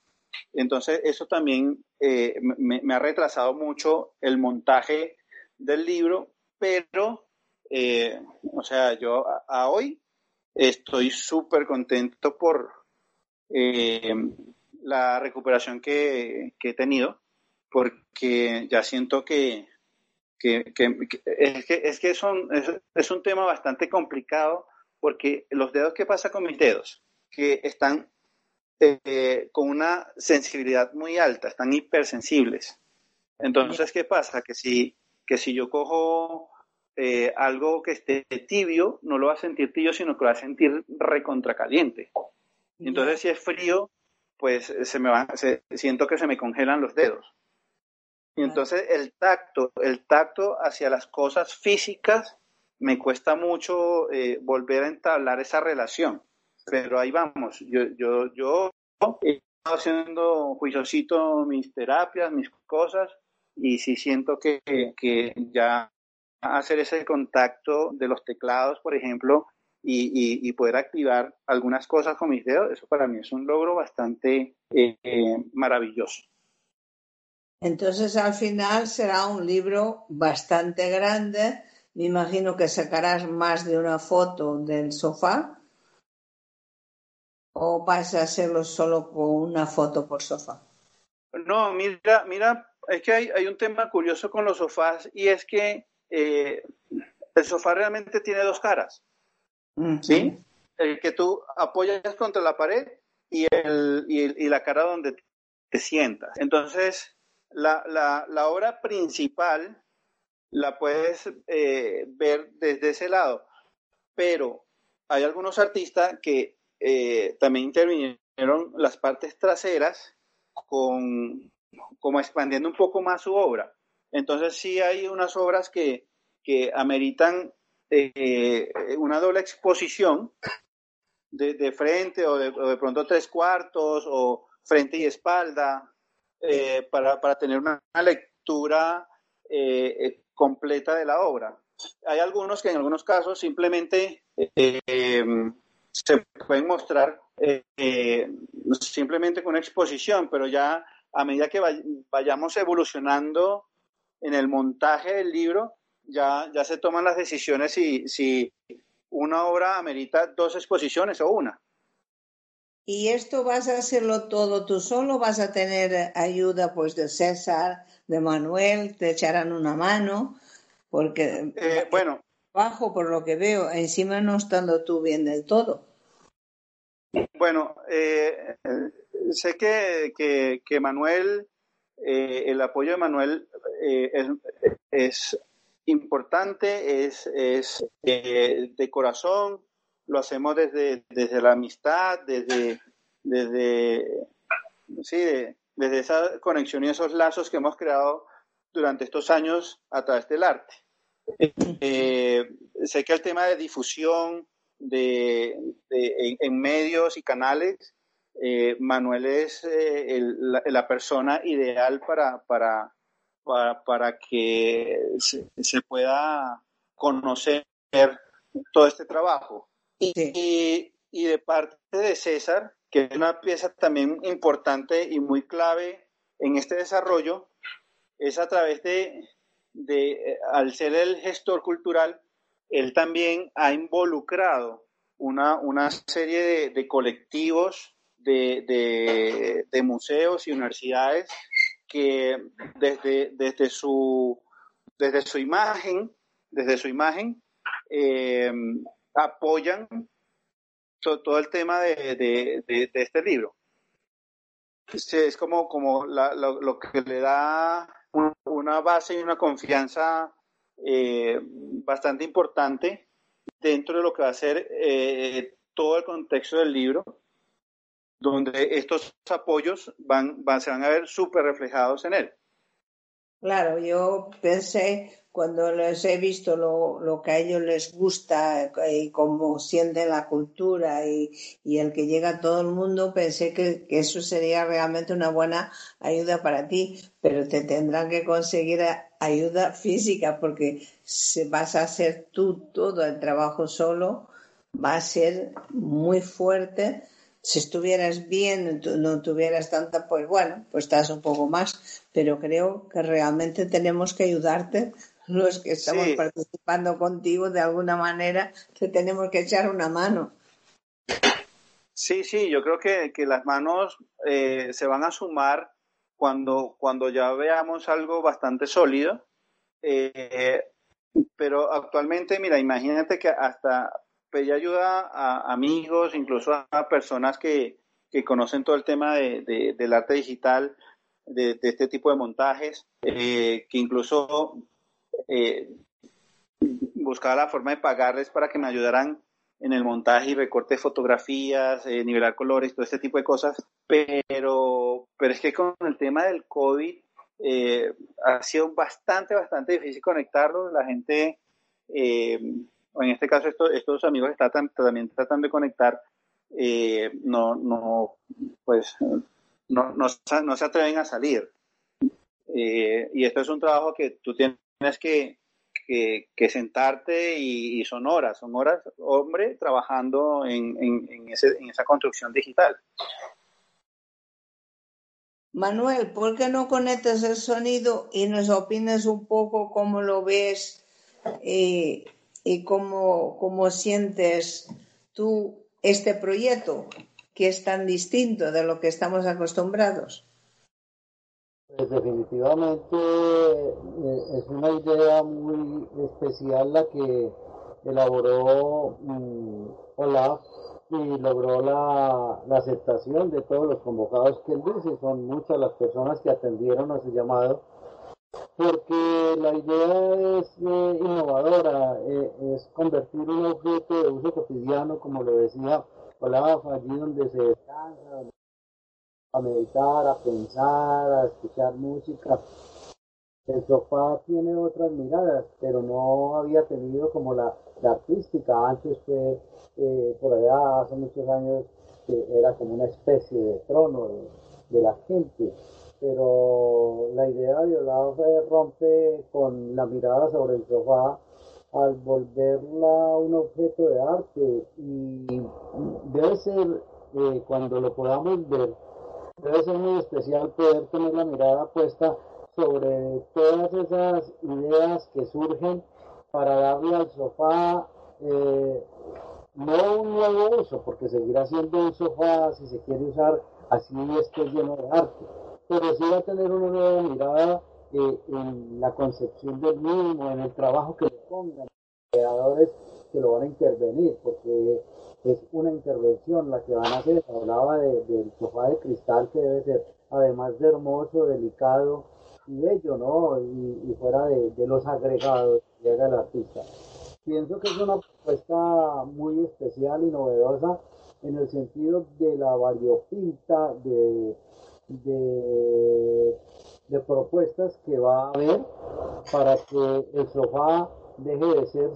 Entonces, eso también eh, me, ha retrasado mucho el montaje del libro pero, eh, o sea, yo a, hoy estoy súper contento por eh, la recuperación que, he tenido, porque ya siento que, es que, es, que son, es, un tema bastante complicado, porque los dedos, ¿qué pasa con mis dedos? Que están eh, con una sensibilidad muy alta, están hipersensibles. Entonces, ¿qué pasa? Que si, que si yo cojo eh, algo que esté tibio, no lo va a sentir tibio, sino que lo va a sentir recontracaliente. Entonces, si es frío, pues se me va, siento que se me congelan los dedos. Y entonces el tacto, el tacto hacia las cosas físicas, me cuesta mucho eh, volver a entablar esa relación. Pero ahí vamos. Yo, yo, yo he estado haciendo juiciosito mis terapias, mis cosas, y sí siento que, que ya hacer ese contacto de los teclados, por ejemplo, y, poder activar algunas cosas con mis dedos, eso para mí es un logro bastante eh, maravilloso. Entonces al final será un libro bastante grande. Me imagino que sacarás más de una foto del sofá. ¿O vas a hacerlo solo con una foto por sofá? No, mira, mira, es que hay, un tema curioso con los sofás y es que eh, el sofá realmente tiene dos caras. ¿Sí? El que tú apoyas contra la pared y, el, y, la cara donde te sientas. Entonces, la, la, obra principal la puedes eh, ver desde ese lado, pero hay algunos artistas que eh, también intervinieron las partes traseras con, como expandiendo un poco más su obra. Entonces sí hay unas obras que, que ameritan eh, una doble exposición de, frente o de, pronto tres cuartos o frente y espalda eh, para, tener una, lectura completa de la obra. Hay algunos que en algunos casos simplemente se pueden mostrar simplemente con una exposición, pero ya a medida que vayamos evolucionando en el montaje del libro, ya, ya se toman las decisiones si, si una obra amerita dos exposiciones o una. ¿Y esto vas a hacerlo todo tú solo? ¿Vas a tener ayuda pues de César, de Manuel? ¿Te echarán una mano? Porque eh, bueno, bajo por lo que veo, encima no estando tú bien del todo. Bueno, eh, sé que, que, Manuel, eh, el apoyo de Manuel es, es importante, es, es eh, de corazón, lo hacemos desde, desde la amistad, desde, desde, sí, desde esa conexión y esos lazos que hemos creado durante estos años a través del arte. Eh, sé que el tema de difusión de, en, medios y canales, eh, Manuel es la, persona ideal para, para, para, que se, pueda conocer todo este trabajo. Y, de parte de César, que es una pieza también importante y muy clave en este desarrollo, es a través de, de al ser el gestor cultural, él también ha involucrado una, una serie de, colectivos, de, de, museos y universidades que desde, desde, su, desde su imagen, desde su imagen, eh, apoyan todo el tema de, este libro. Es como, como lo, que le da una base y una confianza eh, bastante importante dentro de lo que va a ser eh, todo el contexto del libro donde estos apoyos van, van, se van a ver súper reflejados en él. Claro, yo pensé cuando les he visto lo, lo, que a ellos les gusta y cómo sienten la cultura y, y, el que llega a todo el mundo, pensé que, que, eso sería realmente una buena ayuda para ti, pero te tendrán que conseguir ayuda física porque si vas a hacer tú todo el trabajo solo, va a ser muy fuerte si estuvieras bien, no tuvieras tanta, pues bueno, pues estás un poco más, pero creo que realmente tenemos que ayudarte los que estamos participando contigo de alguna manera, que tenemos que echar una mano. Sí, sí, yo creo que, las manos eh, se van a sumar cuando, cuando ya veamos algo bastante sólido. Eh, pero actualmente, mira, imagínate que hasta pedí ayuda a amigos, incluso a personas que, conocen todo el tema de, del arte digital, de, este tipo de montajes, eh, que incluso eh, buscaba la forma de pagarles para que me ayudaran en el montaje y recorte de fotografías, eh, nivelar colores, todo este tipo de cosas. Pero, pero es que con el tema del COVID ha sido bastante, bastante difícil conectarlo. La gente en este caso estos amigos están también tratando de conectar, eh, no, no, pues, no, no, se atreven a salir. Eh, y esto es un trabajo que tú tienes que, que, sentarte y, son horas, son horas, hombre, trabajando en, en, esa construcción digital. Manuel, ¿por qué no conectas el sonido y nos opinas un poco cómo lo ves y, y cómo, cómo sientes tú este proyecto que es tan distinto de lo que estamos acostumbrados? Pues definitivamente eh, es una idea muy especial la que elaboró mm, Olaf y logró la, aceptación de todos los convocados que él dice. Son muchas las personas que atendieron a su llamado porque la idea es eh, innovadora, eh, es convertir un objeto de uso cotidiano, como lo decía Olaf, allí donde se descansa, a meditar, a pensar, a escuchar música. El sofá tiene otras miradas, pero no había tenido como la, artística. Antes fue, eh, por allá hace muchos años, que era como una especie de trono de, la gente. Pero la idea de Olaf rompe con la mirada sobre el sofá al volverla un objeto de arte. Y debe ser, eh, cuando lo podamos ver, debe ser muy especial poder tener la mirada puesta sobre todas esas ideas que surgen para darle al sofá eh, no un nuevo uso, porque seguirá siendo un sofá si se quiere usar así es que es lleno de arte, pero sí va a tener una nueva mirada eh, en la concepción del mismo, en el trabajo que le pongan, creadores que lo van a intervenir, porque es una intervención la que van a hacer. Hablaba del sofá de cristal que debe ser, además de hermoso, delicado y bello, ¿no? Y, fuera de, los agregados que llega el artista. Pienso que es una propuesta muy especial y novedosa en el sentido de la variopinta de, de, propuestas que va a haber para que el sofá deje de ser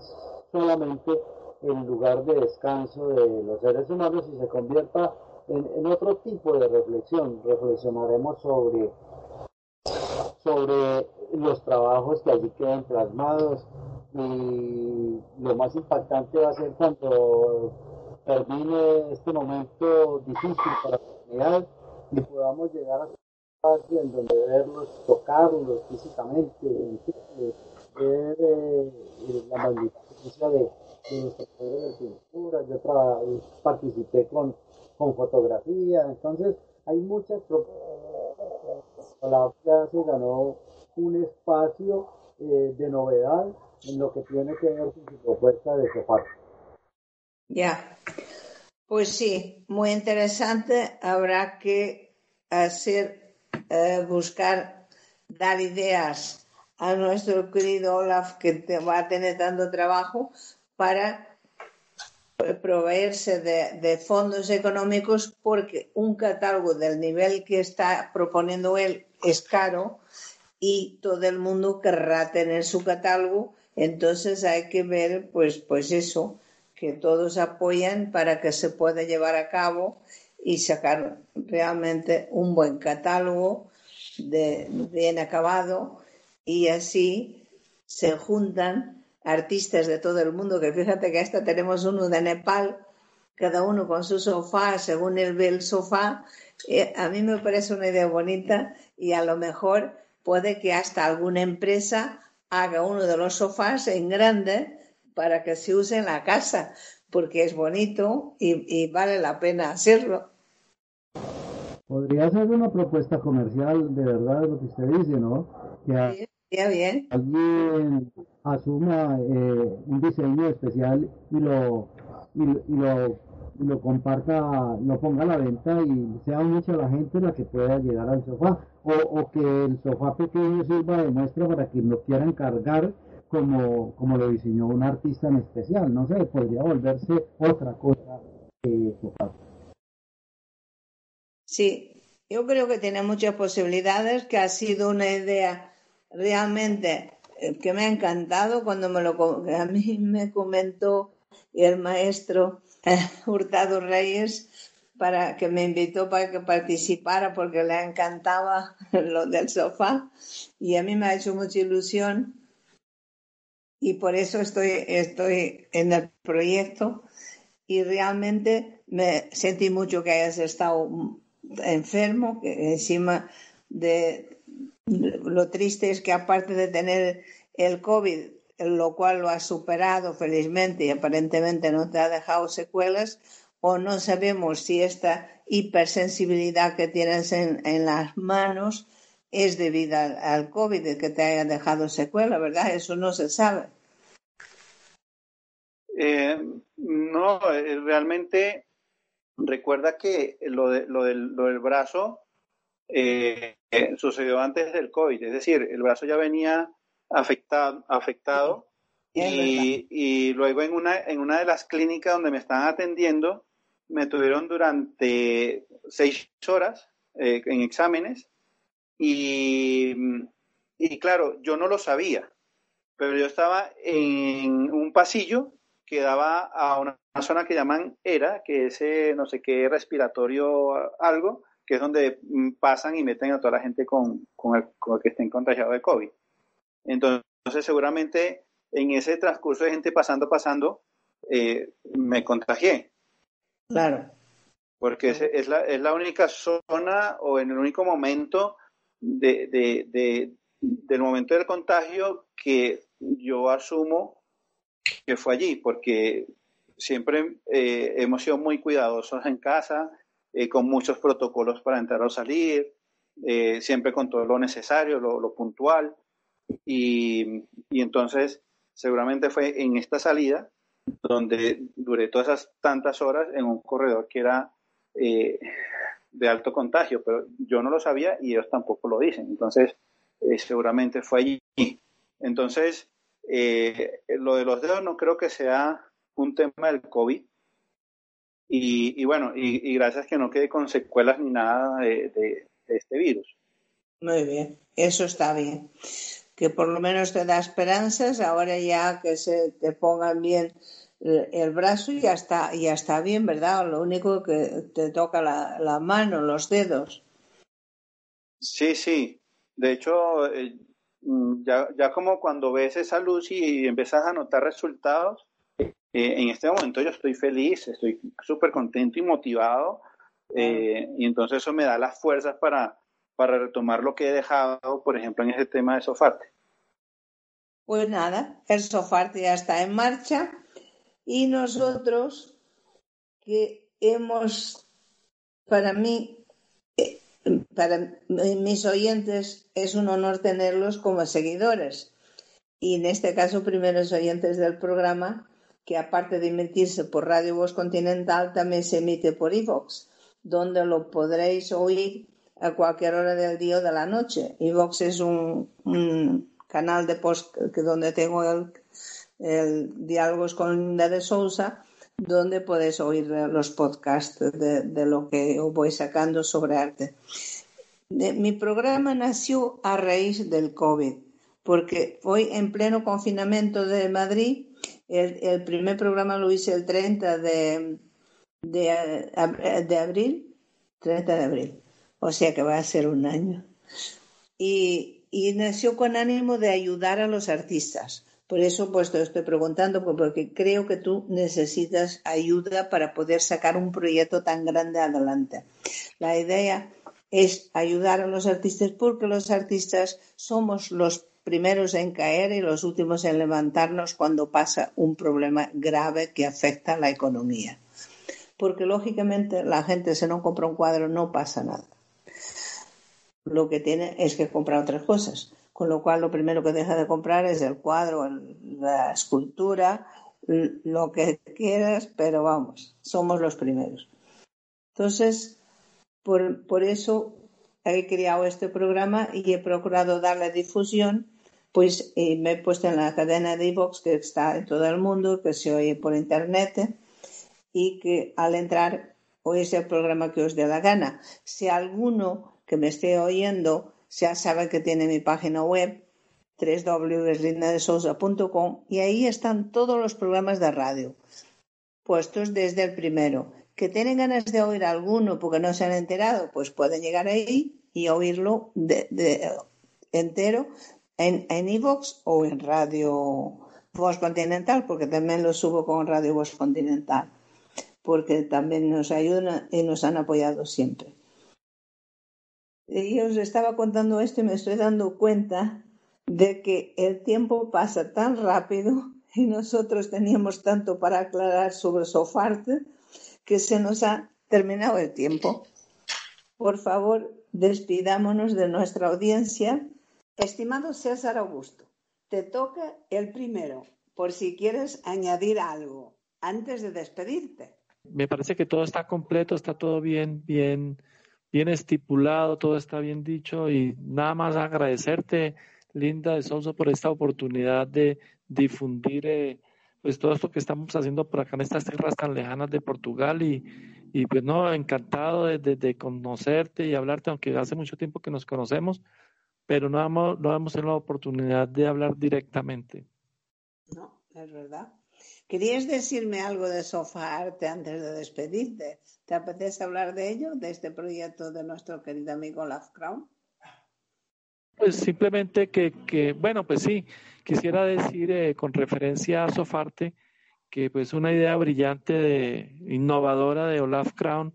solamente el lugar de descanso de los seres humanos y se convierta en, otro tipo de reflexión. Reflexionaremos sobre, sobre los trabajos que allí quedan plasmados y lo más impactante va a ser cuando termine este momento difícil para la comunidad y podamos llegar a un espacio en donde verlos, tocarlos físicamente, ver eh, la magnificencia de de nuestro de pintura, yo participé con, con fotografía, entonces hay muchas propuestas. La se ganó un espacio eh, de novedad en lo que tiene que ver con su propuesta de sofá. Ya, pues sí, muy interesante. Habrá que hacer, eh, buscar, dar ideas a nuestro querido Olaf, que va a tener tanto trabajo, para proveerse de, fondos económicos porque un catálogo del nivel que está proponiendo él es caro y todo el mundo querrá tener su catálogo, entonces hay que ver, pues, pues eso, que todos apoyan para que se pueda llevar a cabo y sacar realmente un buen catálogo de, bien acabado y así se juntan artistas de todo el mundo, que fíjate que hasta tenemos uno de Nepal, cada uno con su sofá, según él ve el sofá. Eh, a mí me parece una idea bonita y a lo mejor puede que hasta alguna empresa haga uno de los sofás en grande para que se use en la casa, porque es bonito y, vale la pena hacerlo. Podría ser una propuesta comercial de verdad lo que usted dice, ¿no? bien. Alguien asuma eh, un diseño especial y lo, y, lo, lo comparta, lo ponga a la venta y sea mucha la gente la que pueda llegar al sofá. O, o que el sofá pequeño sirva de muestra para quien lo quiera encargar como, como lo diseñó un artista en especial. No sé, podría volverse otra cosa que. Sí, yo creo que tiene muchas posibilidades, que ha sido una idea realmente eh, que me ha encantado cuando me lo a mí me comentó el maestro Hurtado Reyes para que me invitó para que participara porque le encantaba lo del sofá y a mí me ha hecho mucha ilusión y por eso estoy, estoy en el proyecto. Y realmente me sentí mucho que hayas estado enfermo, que encima de lo triste es que aparte de tener el COVID, lo cual lo has superado felizmente y aparentemente no te ha dejado secuelas, o no sabemos si esta hipersensibilidad que tienes en, las manos es debida al, COVID, que te haya dejado secuela, ¿verdad? Eso no se sabe. Eh, no, eh, realmente recuerda que lo, lo, del, brazo eh, sucedió antes del COVID, es decir, el brazo ya venía afectado, afectado y, y, luego en una, en una de las clínicas donde me están atendiendo, me tuvieron durante seis horas eh, en exámenes y, y claro, yo no lo sabía, pero yo estaba en un pasillo que daba a una, zona que llaman ERA, que es eh, no sé qué respiratorio algo, que es donde mm, pasan y meten a toda la gente con, con, el, que estén contagiados de COVID. Entonces, seguramente en ese transcurso de gente pasando, pasando, eh, me contagié. Claro. Porque es, es, la, es la única zona o en el único momento de, de, del momento del contagio que yo asumo que fue allí, porque siempre eh, hemos sido muy cuidadosos en casa, eh, con muchos protocolos para entrar o salir, eh, siempre con todo lo necesario, lo, lo puntual. Y, y, entonces, seguramente fue en esta salida donde duré todas esas tantas horas en un corredor que era eh, de alto contagio, pero yo no lo sabía y ellos tampoco lo dicen. Entonces, eh, seguramente fue allí. Entonces, eh, lo de los dedos no creo que sea un tema del COVID. Y, bueno, y, gracias que no quede con secuelas ni nada de, de este virus. Muy bien, eso está bien. Que por lo menos te da esperanzas, ahora ya que se te pongan bien el brazo ya está, ya está bien, ¿verdad? Lo único que te toca la, la mano, los dedos. Sí, sí. De hecho, eh, mm, ya, ya, como cuando ves esa luz y empiezas a notar resultados, eh, en este momento yo estoy feliz, estoy súper contento y motivado. Eh, y entonces eso me da las fuerzas para, para retomar lo que he dejado, por ejemplo, en ese tema de Sofarte. Pues nada, el Sofarte ya está en marcha y nosotros que hemos, para mí, eh, para mis oyentes es un honor tenerlos como seguidores. Y en este caso, primeros oyentes del programa, que aparte de emitirse por Radio Voz Continental, también se emite por iVox, donde lo podréis oír a cualquier hora del día o de la noche. iVox es un, canal de post que donde tengo el, el Diálogos con Linda de Sousa, donde podéis oír los podcasts de, lo que voy sacando sobre arte. mi programa nació a raíz del COVID, porque hoy en pleno confinamiento de Madrid. El, primer programa lo hice el 30 de, de, abril, 30 de abril, o sea que va a ser un año. y nació con ánimo de ayudar a los artistas por eso pues te estoy preguntando, porque creo que tú necesitas ayuda para poder sacar un proyecto tan grande adelante. La idea es ayudar a los artistas porque los artistas somos los primeros en caer y los últimos en levantarnos cuando pasa un problema grave que afecta a la economía. Porque lógicamente la gente si no compra un cuadro no pasa nada. Lo que tiene es que comprar otras cosas con lo cual lo primero que deja de comprar es el cuadro, la escultura, lo que quieras, pero vamos, somos los primeros. Entonces, por, por eso he creado este programa y he procurado darle difusión, pues me he puesto en la cadena de iVox que está en todo el mundo, que se oye por internet y que al entrar oís el programa que os dé la gana. Si alguno que me esté oyendo ya sabe que tiene mi página web www.lindadesosa.com y ahí están todos los programas de radio puestos desde el primero. Que tienen ganas de oír alguno porque no se han enterado, pues pueden llegar ahí y oírlo de, entero en en o en radio Voz Continental, porque también lo subo con Radio Voz Continental, porque también nos ayudan y nos han apoyado siempre. Y os estaba contando esto y me estoy dando cuenta de que el tiempo pasa tan rápido y nosotros teníamos tanto para aclarar sobre Sofarte que se nos ha terminado el tiempo. Por favor, despidámonos de nuestra audiencia. Estimado César Augusto, te toca el primero, por si quieres añadir algo antes de despedirte. Me parece que todo está completo, está todo bien, bien, bien estipulado, todo está bien dicho y nada más agradecerte, Linda de Sousa, por esta oportunidad de difundir eh, pues todo esto que estamos haciendo por acá en estas tierras tan lejanas de Portugal y, y pues no, encantado de, de, conocerte y hablarte, aunque hace mucho tiempo que nos conocemos, pero no hemos, no hemos tenido la oportunidad de hablar directamente. No, es verdad. ¿Querías decirme algo de Sofá Arte antes de despedirte? ¿Te apetece hablar de ello, de este proyecto de nuestro querido amigo Love Crown? Pues simplemente que, que bueno, pues sí, quisiera decir eh, con referencia a Sofarte que pues una idea brillante, de, innovadora de Olaf Crown,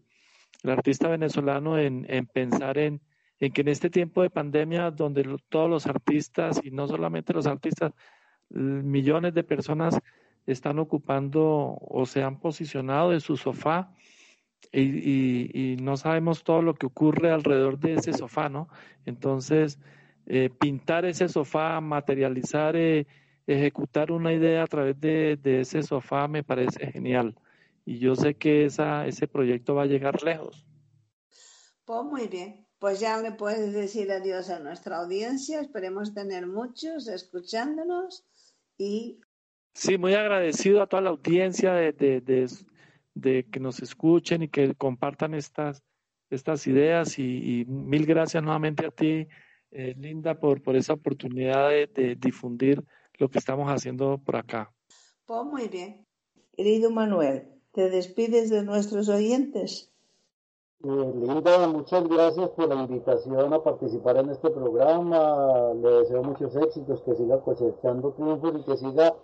el artista venezolano, en, en pensar en, en, que en este tiempo de pandemia, donde todos los artistas, y no solamente los artistas, millones de personas están ocupando o se han posicionado en su sofá y, no sabemos todo lo que ocurre alrededor de ese sofá, ¿no? Entonces, eh, pintar ese sofá, materializar, eh, ejecutar una idea a través de, ese sofá me parece genial. Y yo sé que esa, ese proyecto va a llegar lejos. Pues muy bien, pues ya le puedes decir adiós a nuestra audiencia. Esperemos tener muchos escuchándonos y... Sí, muy agradecido a toda la audiencia de, de, de, que nos escuchen y que compartan estas, estas ideas y mil gracias nuevamente a ti, eh, Linda, por, por esa oportunidad de, difundir lo que estamos haciendo por acá. Pues muy bien. Querido Manuel, ¿te despides de nuestros oyentes? Eh, Linda, muchas gracias por la invitación a participar en este programa. Le deseo muchos éxitos, que siga cosechando triunfos y que siga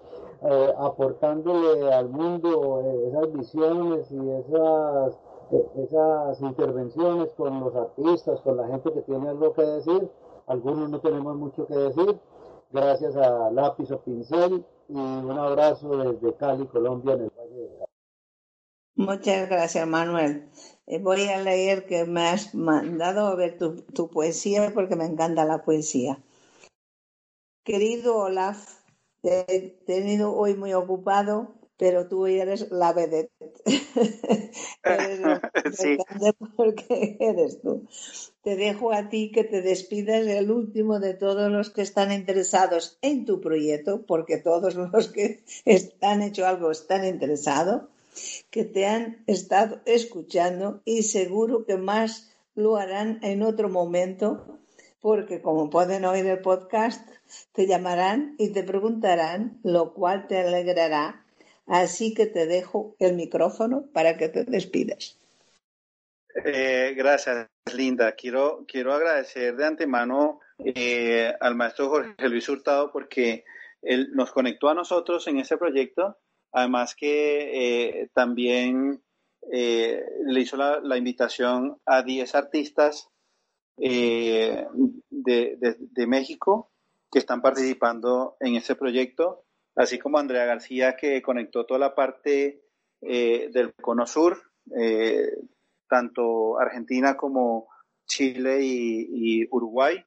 eh, aportándole al mundo esas visiones y esas, esas intervenciones con los artistas, con la gente que tiene algo que decir algunos no tenemos mucho que decir. Gracias a Lápiz o Pincel y un abrazo desde Cali, Colombia, en el Valle de. Muchas gracias, Manuel. Eh, voy a leer que me has mandado a ver tu, tu poesía porque me encanta la poesía. Querido Olaf, te he tenido hoy muy ocupado pero tú eres la vedette. eres sí. porque eres tú. Te dejo a ti que te despidas el último de todos los que están interesados en tu proyecto, porque todos los que han hecho algo están interesados, que te han estado escuchando y seguro que más lo harán en otro momento, porque como pueden oír el podcast, te llamarán y te preguntarán, lo cual te alegrará Así que te dejo el micrófono para que te despidas. Eh, gracias, Linda. Quiero, quiero agradecer de antemano eh, al maestro Jorge Luis Hurtado porque él nos conectó a nosotros en ese proyecto. Además que eh, también le hizo la, invitación a 10 artistas de, de México que están participando en ese proyecto así como Andrea García que conectó toda la parte eh, del Cono Sur, eh, tanto Argentina como Chile y, Uruguay,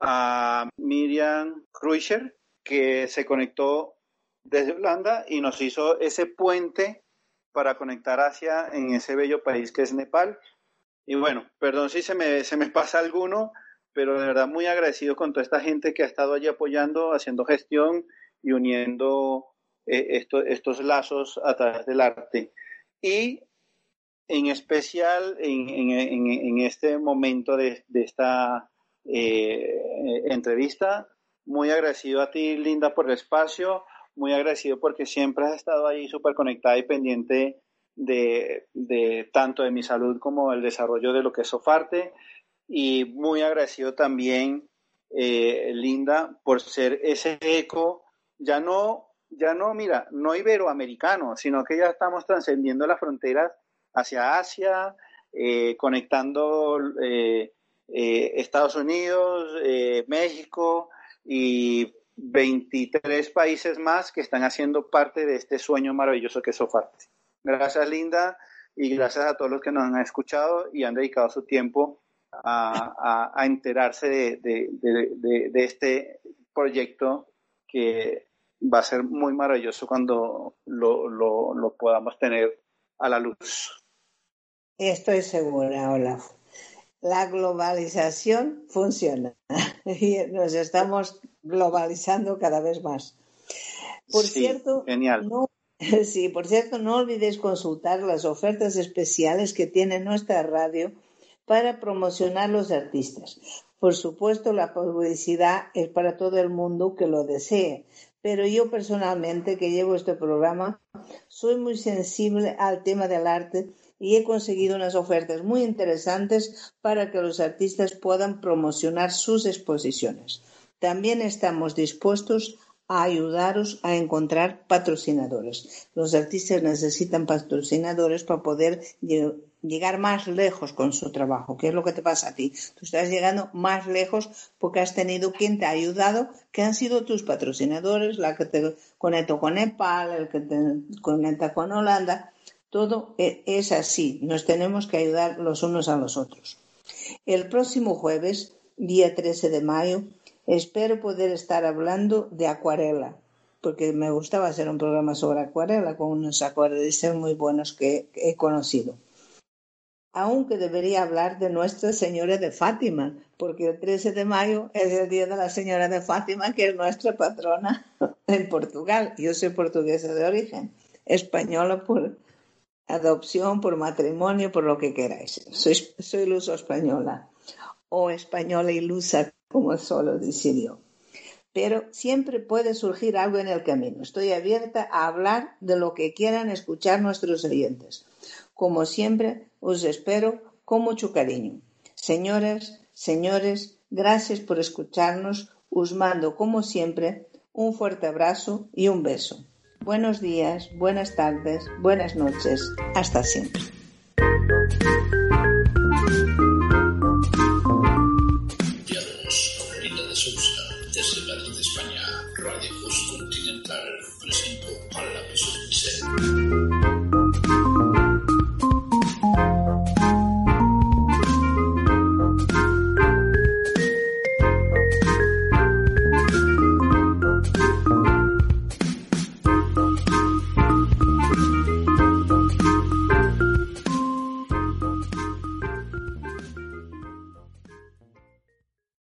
a Miriam Kruscher, que se conectó desde Holanda y nos hizo ese puente para conectar hacia en ese bello país que es Nepal. Y bueno, perdón si se me, se me pasa alguno, pero de verdad muy agradecido con toda esta gente que ha estado allí apoyando, haciendo gestión y uniendo eh, estos lazos a través del arte. Y en especial en, este momento de, esta eh, entrevista, muy agradecido a ti, Linda, por el espacio, muy agradecido porque siempre has estado ahí súper conectada y pendiente de, tanto de mi salud como el desarrollo de lo que es Sofarte. Y muy agradecido también, eh, Linda, por ser ese eco ya no, ya no, mira, no iberoamericano, sino que ya estamos trascendiendo las fronteras hacia Asia, eh, conectando eh, Estados Unidos, México y 23 países más que están haciendo parte de este sueño maravilloso que es Sofarte. Gracias, Linda, y gracias a todos los que nos han escuchado y han dedicado su tiempo a, enterarse de, este proyecto que va a ser muy maravilloso cuando lo, podamos tener a la luz. Estoy segura, Olaf. La globalización funciona y nos estamos globalizando cada vez más. Por cierto, genial. sí, por cierto, no olvides consultar las ofertas especiales que tiene nuestra radio para promocionar los artistas. Por supuesto, la publicidad es para todo el mundo que lo desee, pero yo personalmente, que llevo este programa, soy muy sensible al tema del arte y he conseguido unas ofertas muy interesantes para que los artistas puedan promocionar sus exposiciones. También estamos dispuestos a ayudaros a encontrar patrocinadores. Los artistas necesitan patrocinadores para poder llegar más lejos con su trabajo. ¿Qué es lo que te pasa a ti? Tú estás llegando más lejos porque has tenido quien te ha ayudado, que han sido tus patrocinadores, la que te conectó con Nepal, el que te conecta con Holanda. Todo e, es así. Nos tenemos que ayudar los unos a los otros. El próximo jueves, día 13 de mayo, espero poder estar hablando de acuarela, porque me gustaba hacer un programa sobre acuarela con unos acuarelistas muy buenos que he conocido aunque debería hablar de Nuestra Señora de Fátima, porque el 13 de mayo es el día de la Señora de Fátima, que es nuestra patrona en Portugal. Yo soy portuguesa de origen, española por adopción, por matrimonio, por lo que queráis. Soy, soy luso española o española y como solo decidió. Pero siempre puede surgir algo en el camino. Estoy abierta a hablar de lo que quieran escuchar nuestros oyentes. Como siempre, os espero con mucho cariño. Señoras, señores, gracias por escucharnos. Os mando, como siempre, un fuerte abrazo y un beso. Buenos días, buenas tardes, buenas noches. Hasta siempre.